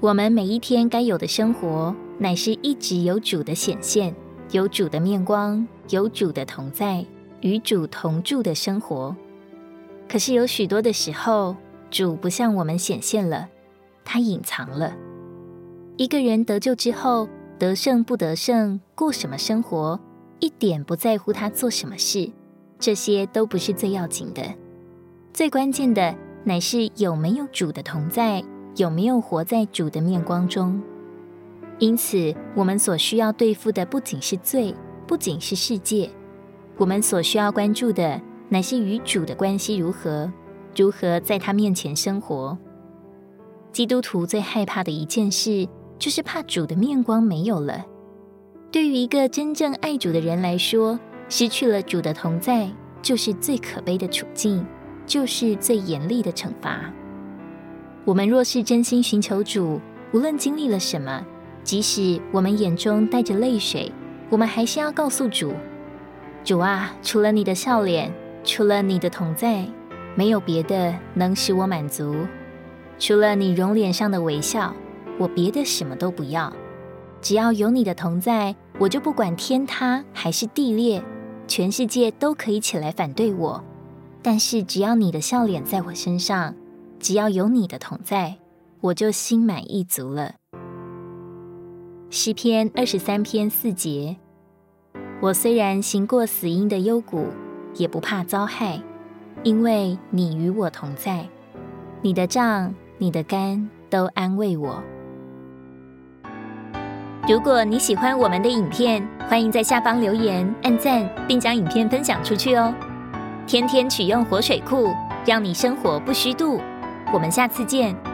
我们每一天该有的生活，乃是一直有主的显现，有主的面光，有主的同在，与主同住的生活。可是有许多的时候，主不向我们显现了，他隐藏了。一个人得救之后，得胜不得胜，过什么生活，一点不在乎他做什么事，这些都不是最要紧的。最关键的乃是有没有主的同在，有没有活在主的面光中。因此，我们所需要对付的不仅是罪，不仅是世界，我们所需要关注的乃是与主的关系如何，如何在他面前生活。基督徒最害怕的一件事，就是怕主的面光没有了。对于一个真正爱主的人来说，失去了主的同在，就是最可悲的处境，就是最严厉的惩罚。我们若是真心寻求主，无论经历了什么，即使我们眼中带着泪水，我们还是要告诉主：主啊，除了你的笑脸，除了你的同在，没有别的能使我满足。除了你容脸上的微笑。我别的什么都不要，只要有你的同在，我就不管天塌还是地裂，全世界都可以起来反对我。但是只要你的笑脸在我身上，只要有你的同在，我就心满意足了。诗篇二十三篇四节：我虽然行过死荫的幽谷，也不怕遭害，因为你与我同在，你的杖、你的竿都安慰我。如果你喜欢我们的影片，欢迎在下方留言、按赞，并将影片分享出去哦。天天取用活水库，让你生活不虚度。我们下次见。